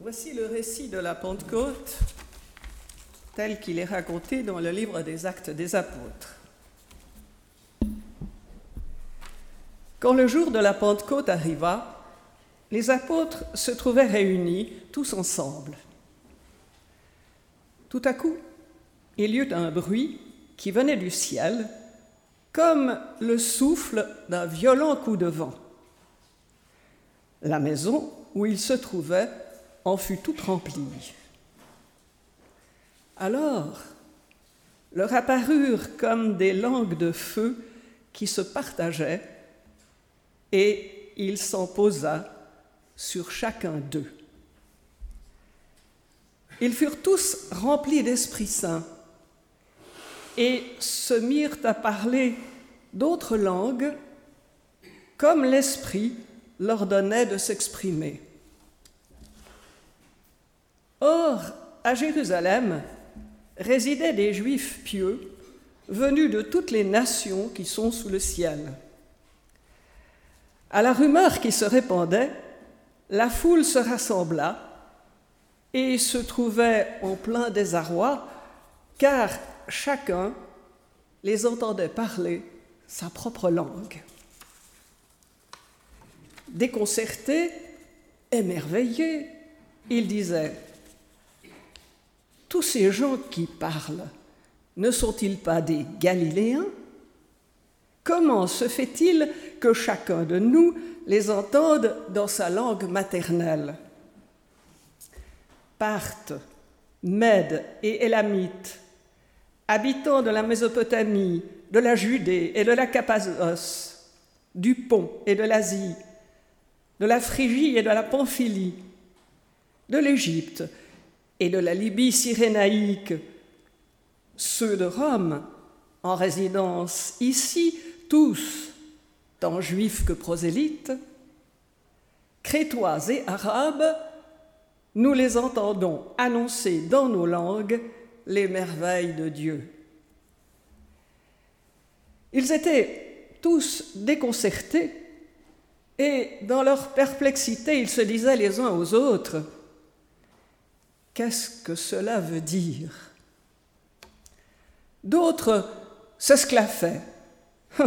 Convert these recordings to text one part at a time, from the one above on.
Voici le récit de la Pentecôte tel qu'il est raconté dans le livre des actes des apôtres. Quand le jour de la Pentecôte arriva, les apôtres se trouvaient réunis tous ensemble. Tout à coup, il y eut un bruit qui venait du ciel, comme le souffle d'un violent coup de vent. La maison où ils se trouvaient en fut toute remplie. Alors leur apparurent comme des langues de feu qui se partageaient, et il s'en posa sur chacun d'eux. Ils furent tous remplis d'Esprit Saint et se mirent à parler d'autres langues comme l'Esprit leur donnait de s'exprimer. Or, à Jérusalem résidaient des Juifs pieux venus de toutes les nations qui sont sous le ciel. À la rumeur qui se répandait, la foule se rassembla et se trouvait en plein désarroi, car chacun les entendait parler sa propre langue. Déconcertés, émerveillés, ils disaient tous ces gens qui parlent, ne sont-ils pas des Galiléens? Comment se fait-il que chacun de nous les entende dans sa langue maternelle? Parthes, Mèdes et Élamites, habitants de la Mésopotamie, de la Judée et de la Cappadoce, du Pont et de l'Asie, de la Phrygie et de la Pamphylie, de l'Égypte, et de la Libye cyrénaïque, ceux de Rome en résidence ici, tous, tant juifs que prosélytes, crétois et arabes, nous les entendons annoncer dans nos langues les merveilles de Dieu. Ils étaient tous déconcertés et dans leur perplexité, ils se disaient les uns aux autres, Qu'est-ce que cela veut dire? D'autres s'esclaffaient.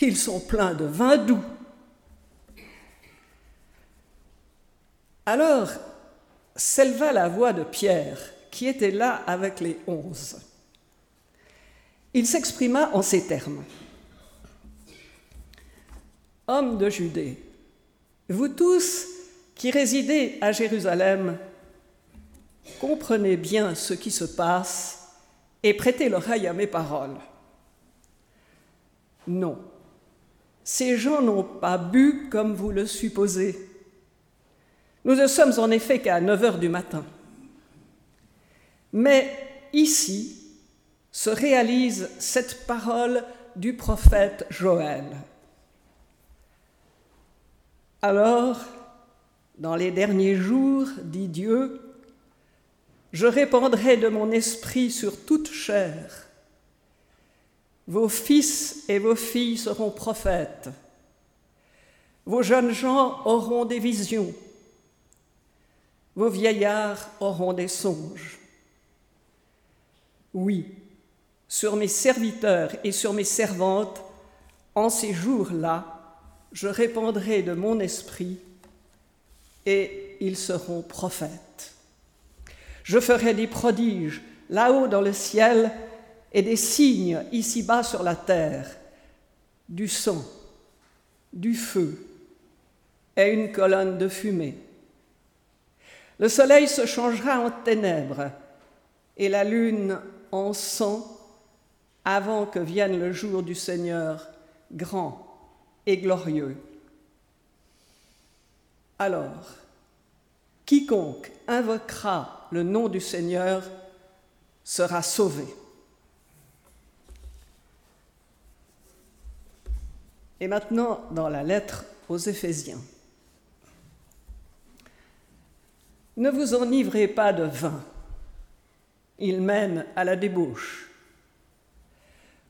Ils sont pleins de vin doux. Alors s'éleva la voix de Pierre, qui était là avec les onze. Il s'exprima en ces termes. Hommes de Judée, vous tous qui résidez à Jérusalem, comprenez bien ce qui se passe et prêtez l'oreille à mes paroles. Non, ces gens n'ont pas bu comme vous le supposez. Nous ne sommes en effet qu'à 9 heures du matin. Mais ici se réalise cette parole du prophète Joël. Alors, dans les derniers jours, dit Dieu, je répandrai de mon esprit sur toute chair. Vos fils et vos filles seront prophètes. Vos jeunes gens auront des visions. Vos vieillards auront des songes. Oui, sur mes serviteurs et sur mes servantes, en ces jours-là, je répandrai de mon esprit et ils seront prophètes. Je ferai des prodiges là-haut dans le ciel et des signes ici-bas sur la terre, du sang, du feu et une colonne de fumée. Le soleil se changera en ténèbres et la lune en sang avant que vienne le jour du Seigneur grand et glorieux. Alors, quiconque invoquera le nom du Seigneur sera sauvé. Et maintenant, dans la lettre aux Éphésiens. Ne vous enivrez pas de vin, il mène à la débauche.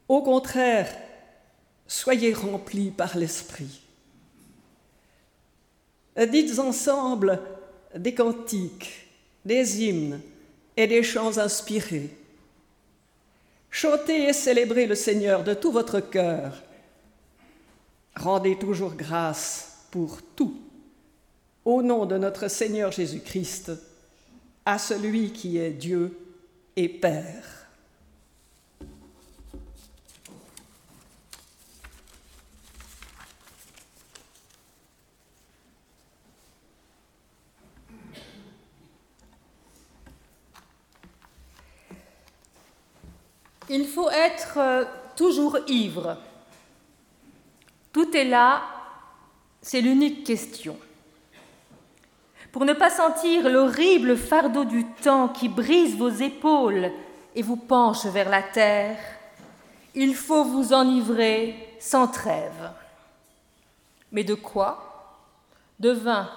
Au contraire, soyez remplis par l'Esprit. Dites ensemble des cantiques, des hymnes et des chants inspirés. Chantez et célébrez le Seigneur de tout votre cœur. Rendez toujours grâce pour tout, au nom de notre Seigneur Jésus-Christ, à celui qui est Dieu et Père. Il faut être euh, toujours ivre. Tout est là, c'est l'unique question. Pour ne pas sentir l'horrible fardeau du temps qui brise vos épaules et vous penche vers la terre, il faut vous enivrer sans trêve. Mais de quoi? De vin,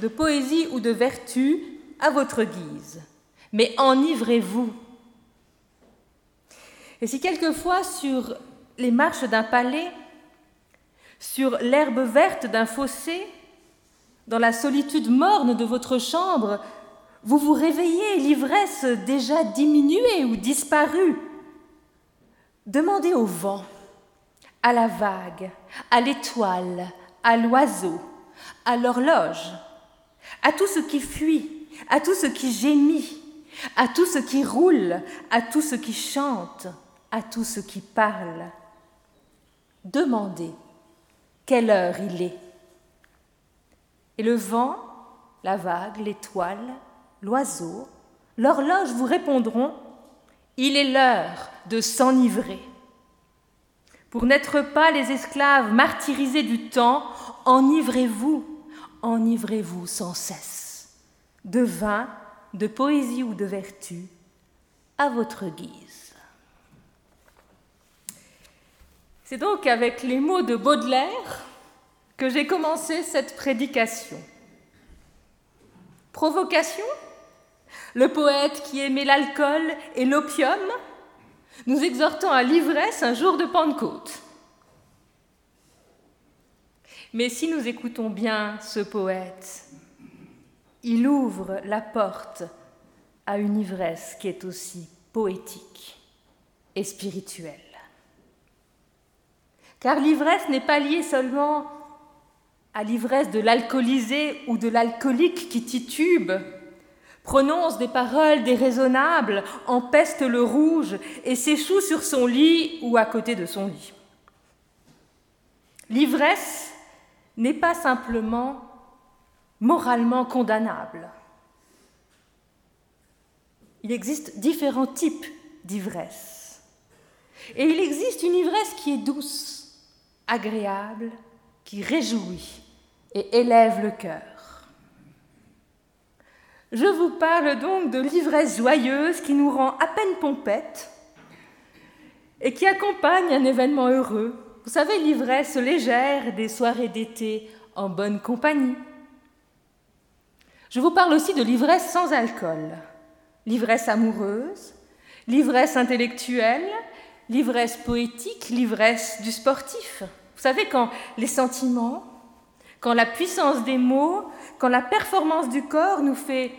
de poésie ou de vertu à votre guise. Mais enivrez-vous et si quelquefois sur les marches d'un palais, sur l'herbe verte d'un fossé, dans la solitude morne de votre chambre, vous vous réveillez, l'ivresse déjà diminuée ou disparue, demandez au vent, à la vague, à l'étoile, à l'oiseau, à l'horloge, à tout ce qui fuit, à tout ce qui gémit, à tout ce qui roule, à tout ce qui chante, à tout ce qui parle. Demandez quelle heure il est. Et le vent, la vague, l'étoile, l'oiseau, l'horloge vous répondront Il est l'heure de s'enivrer. Pour n'être pas les esclaves martyrisés du temps, enivrez-vous, enivrez-vous sans cesse, de vin, de poésie ou de vertu, à votre guise. C'est donc avec les mots de Baudelaire que j'ai commencé cette prédication. Provocation? Le poète qui aimait l'alcool et l'opium, nous exhortant à l'ivresse un jour de Pentecôte. Mais si nous écoutons bien ce poète, il ouvre la porte à une ivresse qui est aussi poétique et spirituelle. Car l'ivresse n'est pas liée seulement à l'ivresse de l'alcoolisé ou de l'alcoolique qui titube, prononce des paroles déraisonnables, empeste le rouge et s'échoue sur son lit ou à côté de son lit. L'ivresse n'est pas simplement moralement condamnable. Il existe différents types d'ivresse. Et il existe une ivresse qui est douce, agréable qui réjouit et élève le cœur. Je vous parle donc de l'ivresse joyeuse qui nous rend à peine pompette et qui accompagne un événement heureux. Vous savez, l'ivresse légère des soirées d'été en bonne compagnie. Je vous parle aussi de l'ivresse sans alcool, l'ivresse amoureuse, l'ivresse intellectuelle, l'ivresse poétique, l'ivresse du sportif. Vous savez, quand les sentiments, quand la puissance des mots, quand la performance du corps nous fait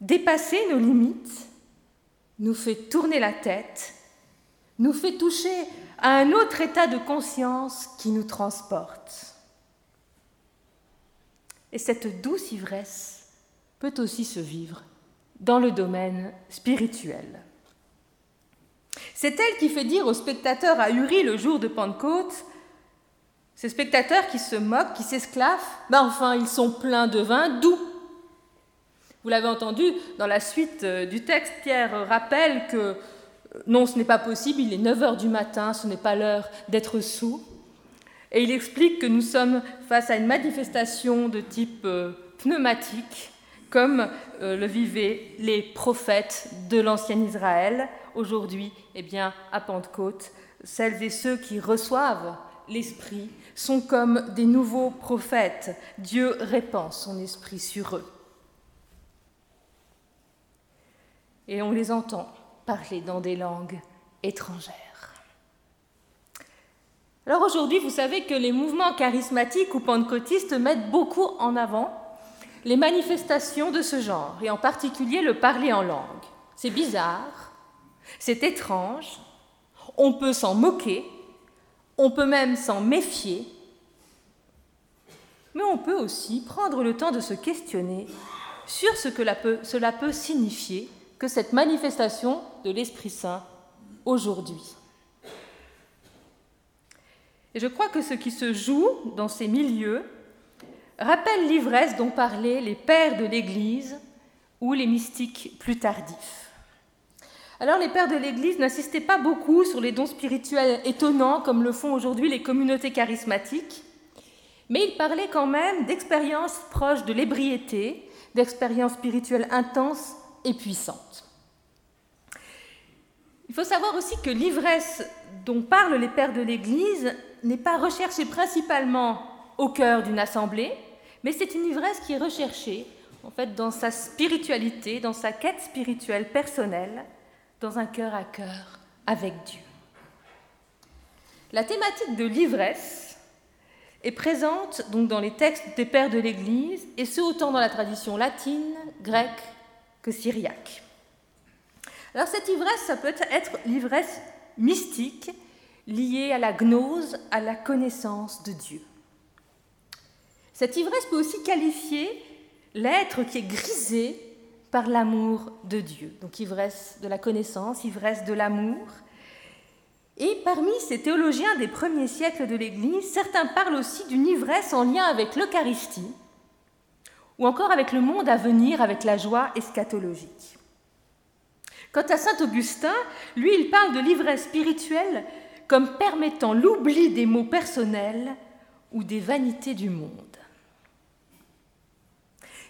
dépasser nos limites, nous fait tourner la tête, nous fait toucher à un autre état de conscience qui nous transporte. Et cette douce ivresse peut aussi se vivre dans le domaine spirituel. C'est elle qui fait dire aux spectateurs ahuris le jour de Pentecôte Ces spectateurs qui se moquent, qui s'esclavent, ben enfin, ils sont pleins de vin doux. Vous l'avez entendu dans la suite euh, du texte, Pierre rappelle que euh, non, ce n'est pas possible, il est 9 heures du matin, ce n'est pas l'heure d'être sous. Et il explique que nous sommes face à une manifestation de type euh, pneumatique, comme le vivaient les prophètes de l'ancien Israël, aujourd'hui, eh bien, à Pentecôte, celles et ceux qui reçoivent l'Esprit sont comme des nouveaux prophètes. Dieu répand son Esprit sur eux. Et on les entend parler dans des langues étrangères. Alors aujourd'hui, vous savez que les mouvements charismatiques ou pentecôtistes mettent beaucoup en avant les manifestations de ce genre, et en particulier le parler en langue. C'est bizarre, c'est étrange, on peut s'en moquer, on peut même s'en méfier, mais on peut aussi prendre le temps de se questionner sur ce que cela peut signifier que cette manifestation de l'Esprit Saint aujourd'hui. Et je crois que ce qui se joue dans ces milieux rappelle l'ivresse dont parlaient les pères de l'Église ou les mystiques plus tardifs. Alors les pères de l'Église n'insistaient pas beaucoup sur les dons spirituels étonnants comme le font aujourd'hui les communautés charismatiques, mais ils parlaient quand même d'expériences proches de l'ébriété, d'expériences spirituelles intenses et puissantes. Il faut savoir aussi que l'ivresse dont parlent les pères de l'Église n'est pas recherchée principalement au cœur d'une assemblée, mais c'est une ivresse qui est recherchée en fait dans sa spiritualité, dans sa quête spirituelle personnelle, dans un cœur à cœur avec Dieu. La thématique de l'ivresse est présente donc dans les textes des pères de l'Église, et ce autant dans la tradition latine, grecque que syriaque. Alors cette ivresse, ça peut être l'ivresse mystique liée à la gnose, à la connaissance de Dieu. Cette ivresse peut aussi qualifier l'être qui est grisé par l'amour de Dieu. Donc ivresse de la connaissance, ivresse de l'amour. Et parmi ces théologiens des premiers siècles de l'Église, certains parlent aussi d'une ivresse en lien avec l'Eucharistie, ou encore avec le monde à venir, avec la joie eschatologique. Quant à Saint Augustin, lui, il parle de l'ivresse spirituelle comme permettant l'oubli des maux personnels ou des vanités du monde.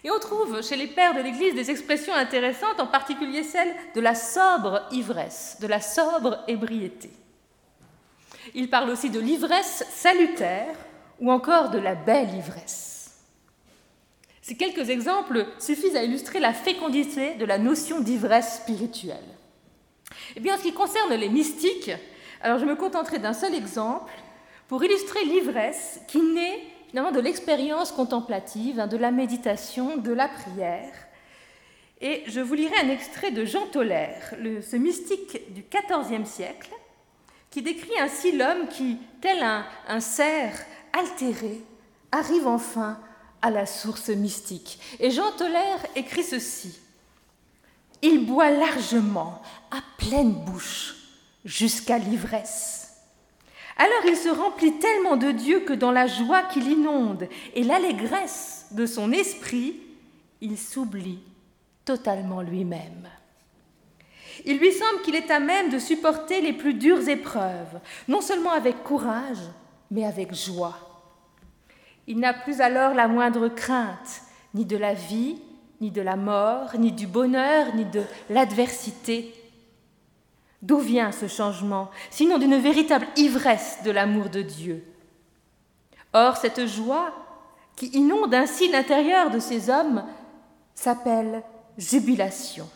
Et on trouve chez les pères de l'Église des expressions intéressantes, en particulier celle de la sobre ivresse, de la sobre ébriété. Il parle aussi de l'ivresse salutaire ou encore de la belle ivresse. Ces quelques exemples suffisent à illustrer la fécondité de la notion d'ivresse spirituelle. Eh bien, en ce qui concerne les mystiques, alors je me contenterai d'un seul exemple pour illustrer l'ivresse qui naît de l'expérience contemplative, hein, de la méditation, de la prière. Et je vous lirai un extrait de Jean Tolaire, ce mystique du XIVe siècle, qui décrit ainsi l'homme qui, tel un, cerf altéré, arrive enfin à la source mystique. Et Jean Tolaire écrit ceci. Il boit largement, à pleine bouche, jusqu'à l'ivresse. Alors il se remplit tellement de Dieu que dans la joie qui l'inonde et l'allégresse de son esprit, il s'oublie totalement lui-même. Il lui semble qu'il est à même de supporter les plus dures épreuves, non seulement avec courage, mais avec joie. Il n'a plus alors la moindre crainte, ni de la vie, ni de la mort, ni du bonheur, ni de l'adversité, D'où vient ce changement, sinon d'une véritable ivresse de l'amour de Dieu? Or, cette joie qui inonde ainsi l'intérieur de ces hommes s'appelle jubilation.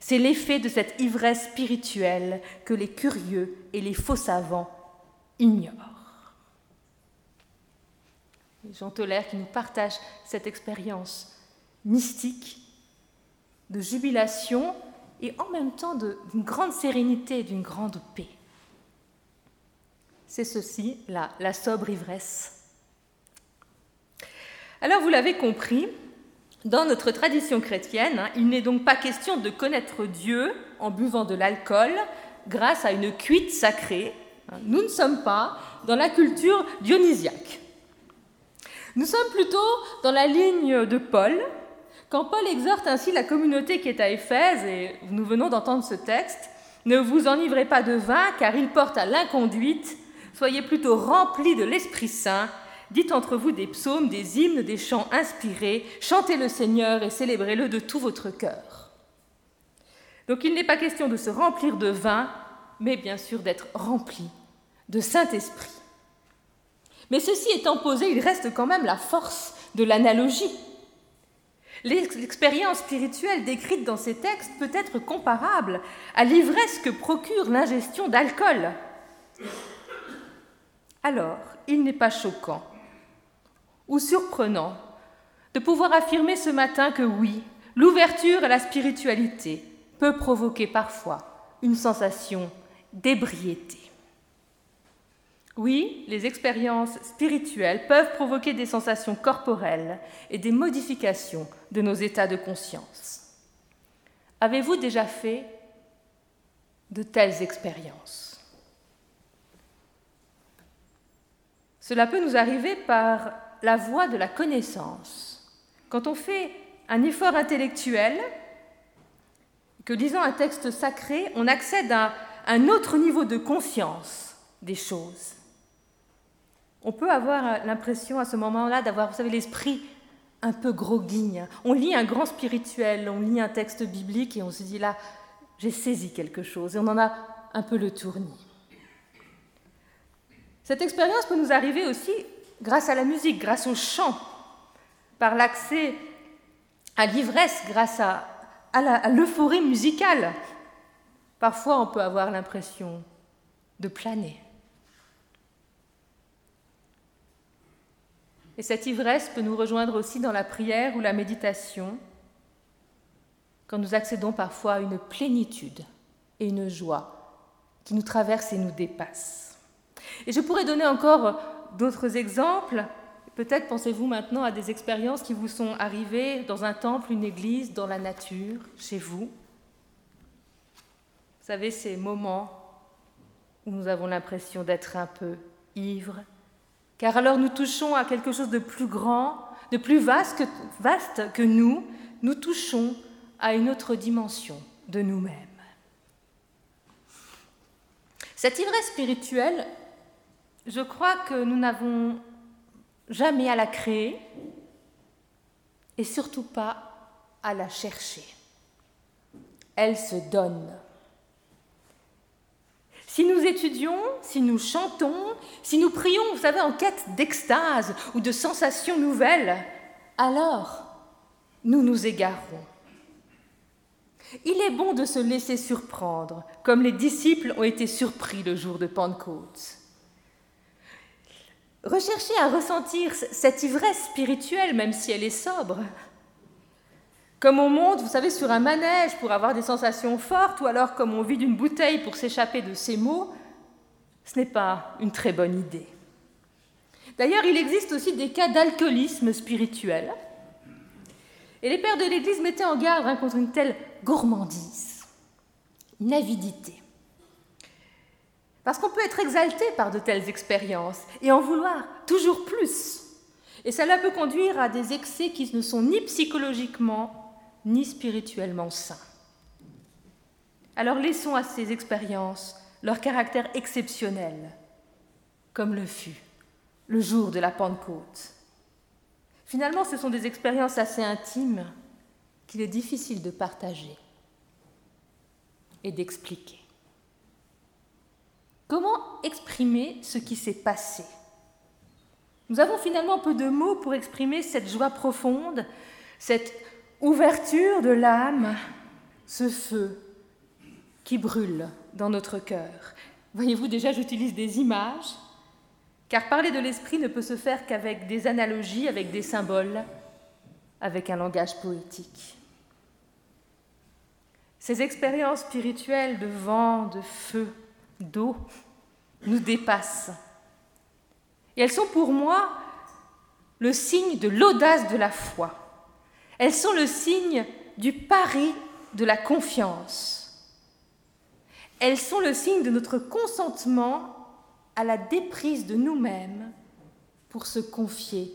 C'est l'effet de cette ivresse spirituelle que les curieux et les faux savants ignorent. Jean Toller qui nous partage cette expérience mystique de jubilation et en même temps d'une grande sérénité et d'une grande paix. C'est ceci, la, la sobre ivresse. Alors vous l'avez compris, dans notre tradition chrétienne, hein, il n'est donc pas question de connaître Dieu en buvant de l'alcool grâce à une cuite sacrée. Hein. Nous ne sommes pas dans la culture dionysiaque. Nous sommes plutôt dans la ligne de Paul, quand Paul exhorte ainsi la communauté qui est à Éphèse, et nous venons d'entendre ce texte, ne vous enivrez pas de vin, car il porte à l'inconduite, soyez plutôt remplis de l'Esprit Saint, dites entre vous des psaumes, des hymnes, des chants inspirés, chantez le Seigneur et célébrez-le de tout votre cœur. Donc il n'est pas question de se remplir de vin, mais bien sûr d'être rempli de Saint-Esprit. Mais ceci étant posé, il reste quand même la force de l'analogie. L'expérience spirituelle décrite dans ces textes peut être comparable à l'ivresse que procure l'ingestion d'alcool. Alors, il n'est pas choquant ou surprenant de pouvoir affirmer ce matin que oui, l'ouverture à la spiritualité peut provoquer parfois une sensation d'ébriété. Oui, les expériences spirituelles peuvent provoquer des sensations corporelles et des modifications de nos états de conscience. Avez-vous déjà fait de telles expériences? Cela peut nous arriver par la voie de la connaissance. Quand on fait un effort intellectuel, que lisant un texte sacré, on accède à un autre niveau de conscience des choses. On peut avoir l'impression à ce moment-là d'avoir, vous savez, l'esprit un peu groguigne. On lit un grand spirituel, on lit un texte biblique et on se dit là, j'ai saisi quelque chose et on en a un peu le tournis. Cette expérience peut nous arriver aussi grâce à la musique, grâce au chant, par l'accès à l'ivresse, grâce à l'euphorie musicale. Parfois, on peut avoir l'impression de planer. Et cette ivresse peut nous rejoindre aussi dans la prière ou la méditation, quand nous accédons parfois à une plénitude et une joie qui nous traverse et nous dépasse. Et je pourrais donner encore d'autres exemples. Peut-être pensez-vous maintenant à des expériences qui vous sont arrivées dans un temple, une église, dans la nature, chez vous. Vous savez, ces moments où nous avons l'impression d'être un peu ivres, car alors nous touchons à quelque chose de plus grand, de plus vaste que, nous, nous touchons à une autre dimension de nous-mêmes. Cette ivresse spirituelle, je crois que nous n'avons jamais à la créer et surtout pas à la chercher. Elle se donne. Si nous étudions, si nous chantons, si nous prions, vous savez, en quête d'extase ou de sensations nouvelles, alors nous nous égarons. Il est bon de se laisser surprendre, comme les disciples ont été surpris le jour de Pentecôte. Rechercher à ressentir cette ivresse spirituelle, même si elle est sobre, comme on monte, vous savez, sur un manège pour avoir des sensations fortes, ou alors comme on vide une bouteille pour s'échapper de ses maux, ce n'est pas une très bonne idée. D'ailleurs, il existe aussi des cas d'alcoolisme spirituel. Et les pères de l'Église mettaient en garde contre une telle gourmandise, une avidité. Parce qu'on peut être exalté par de telles expériences et en vouloir toujours plus. Et cela peut conduire à des excès qui ne sont ni psychologiquement ni spirituellement sains. Alors laissons à ces expériences leur caractère exceptionnel, comme le fut le jour de la Pentecôte. Finalement, ce sont des expériences assez intimes qu'il est difficile de partager et d'expliquer. Comment exprimer ce qui s'est passé? Nous avons finalement peu de mots pour exprimer cette joie profonde, cette ouverture de l'âme, ce feu qui brûle dans notre cœur. Voyez-vous, déjà, j'utilise des images, car parler de l'esprit ne peut se faire qu'avec des analogies, avec des symboles, avec un langage poétique. Ces expériences spirituelles de vent, de feu, d'eau nous dépassent. Et elles sont pour moi le signe de l'audace de la foi. Elles sont le signe du pari de la confiance. Elles sont le signe de notre consentement à la déprise de nous-mêmes pour se confier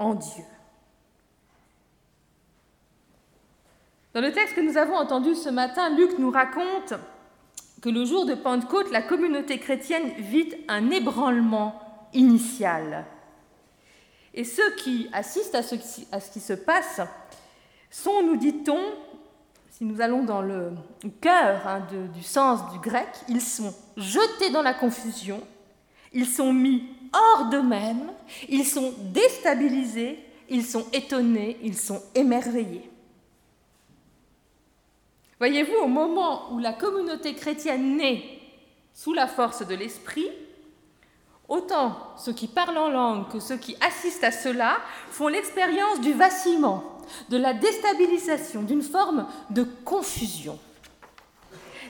en Dieu. Dans le texte que nous avons entendu ce matin, Luc nous raconte que le jour de Pentecôte, la communauté chrétienne vit un ébranlement initial. Et ceux qui assistent à ce, qui se passe sont, nous dit-on, si nous allons dans le cœur hein, du sens du grec, ils sont jetés dans la confusion, ils sont mis hors d'eux-mêmes, ils sont déstabilisés, ils sont étonnés, ils sont émerveillés. Voyez-vous, au moment où la communauté chrétienne naît sous la force de l'Esprit, Autant ceux qui parlent en langue que ceux qui assistent à cela font l'expérience du vacillement, de la déstabilisation, d'une forme de confusion.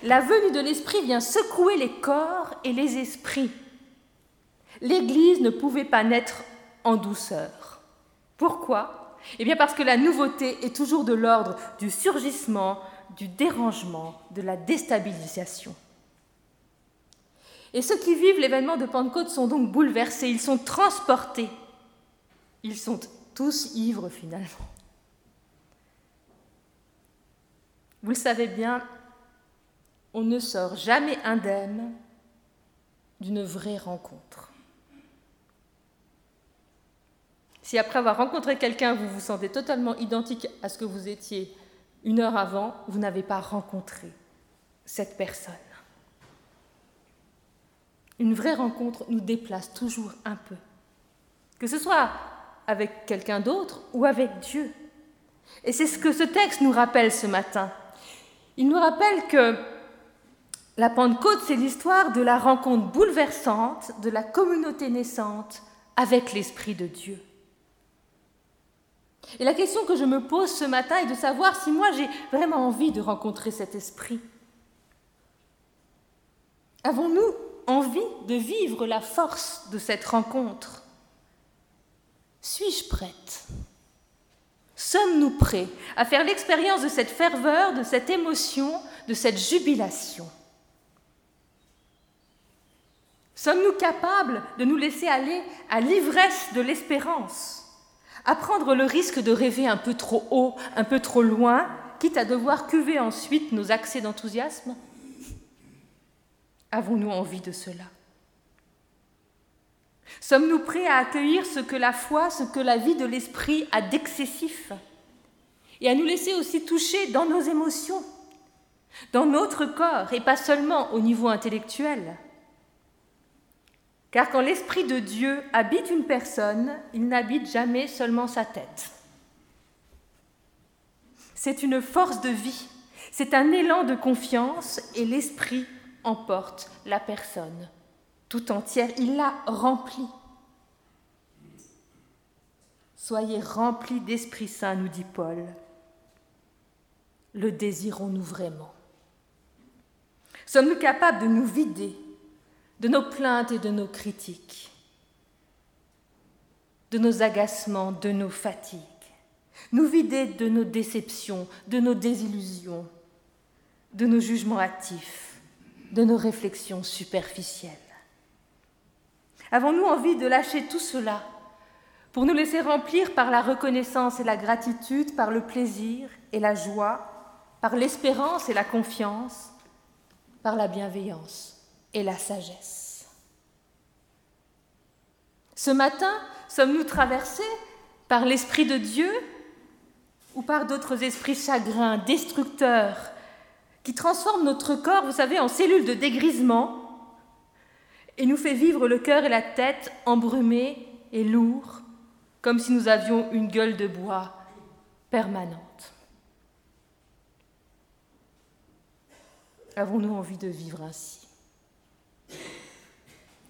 La venue de l'Esprit vient secouer les corps et les esprits. L'Église ne pouvait pas naître en douceur. Pourquoi? Eh bien parce que la nouveauté est toujours de l'ordre du surgissement, du dérangement, de la déstabilisation. Et ceux qui vivent l'événement de Pentecôte sont donc bouleversés, ils sont transportés. Ils sont tous ivres finalement. Vous le savez bien, on ne sort jamais indemne d'une vraie rencontre. Si après avoir rencontré quelqu'un, vous vous sentez totalement identique à ce que vous étiez une heure avant, vous n'avez pas rencontré cette personne. Une vraie rencontre nous déplace toujours un peu. Que ce soit avec quelqu'un d'autre ou avec Dieu. Et c'est ce que ce texte nous rappelle ce matin. Il nous rappelle que la Pentecôte, c'est l'histoire de la rencontre bouleversante de la communauté naissante avec l'Esprit de Dieu. Et la question que je me pose ce matin est de savoir si moi j'ai vraiment envie de rencontrer cet Esprit. Avons-nous envie de vivre la force de cette rencontre. Suis-je prête? Sommes-nous prêts à faire l'expérience de cette ferveur, de cette émotion, de cette jubilation? Sommes-nous capables de nous laisser aller à l'ivresse de l'espérance? À prendre le risque de rêver un peu trop haut, un peu trop loin, quitte à devoir cuver ensuite nos accès d'enthousiasme? Avons-nous envie de cela? Sommes-nous prêts à accueillir ce que la foi, ce que la vie de l'esprit a d'excessif? Et à nous laisser aussi toucher dans nos émotions, dans notre corps, et pas seulement au niveau intellectuel? Car quand l'esprit de Dieu habite une personne, il n'habite jamais seulement sa tête. C'est une force de vie, c'est un élan de confiance, et l'esprit emporte la personne tout entière. Il l'a remplie. Soyez remplis d'Esprit Saint, nous dit Paul. Le désirons-nous vraiment? Sommes-nous capables de nous vider de nos plaintes et de nos critiques, de nos agacements, de nos fatigues, nous vider de nos déceptions, de nos désillusions, de nos jugements hâtifs, de nos réflexions superficielles. Avons-nous envie de lâcher tout cela pour nous laisser remplir par la reconnaissance et la gratitude, par le plaisir et la joie, par l'espérance et la confiance, par la bienveillance et la sagesse? Ce matin, sommes-nous traversés par l'Esprit de Dieu ou par d'autres esprits chagrins, destructeurs, qui transforme notre corps, vous savez, en cellules de dégrisement et nous fait vivre le cœur et la tête embrumés et lourds, comme si nous avions une gueule de bois permanente. Avons-nous envie de vivre ainsi?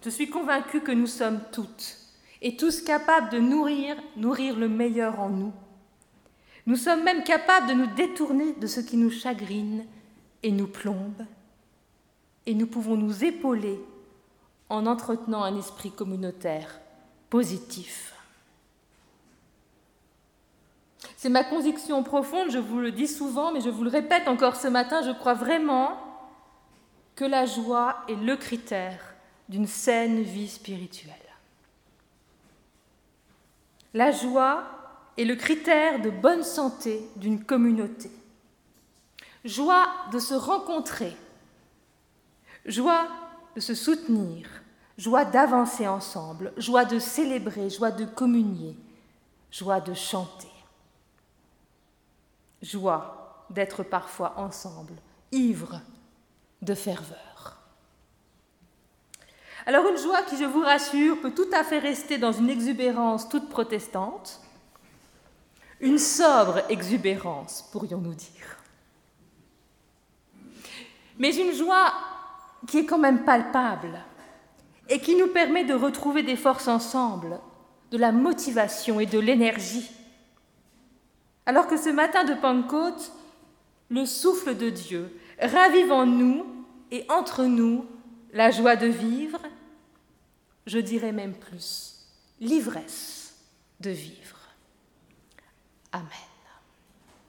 Je suis convaincue que nous sommes toutes et tous capables de nourrir, nourrir le meilleur en nous. Nous sommes même capables de nous détourner de ce qui nous chagrine et nous plombe, et nous pouvons nous épauler en entretenant un esprit communautaire positif. C'est ma conviction profonde, je vous le dis souvent, mais je vous le répète encore ce matin, je crois vraiment que la joie est le critère d'une saine vie spirituelle. La joie est le critère de bonne santé d'une communauté joie de se rencontrer, joie de se soutenir, joie d'avancer ensemble, joie de célébrer, joie de communier, joie de chanter, joie d'être parfois ensemble, ivre de ferveur. Alors une joie qui, je vous rassure, peut tout à fait rester dans une exubérance toute protestante, une sobre exubérance, pourrions-nous dire mais une joie qui est quand même palpable et qui nous permet de retrouver des forces ensemble, de la motivation et de l'énergie. Alors que ce matin de Pentecôte, le souffle de Dieu ravive en nous et entre nous la joie de vivre, je dirais même plus, l'ivresse de vivre. Amen.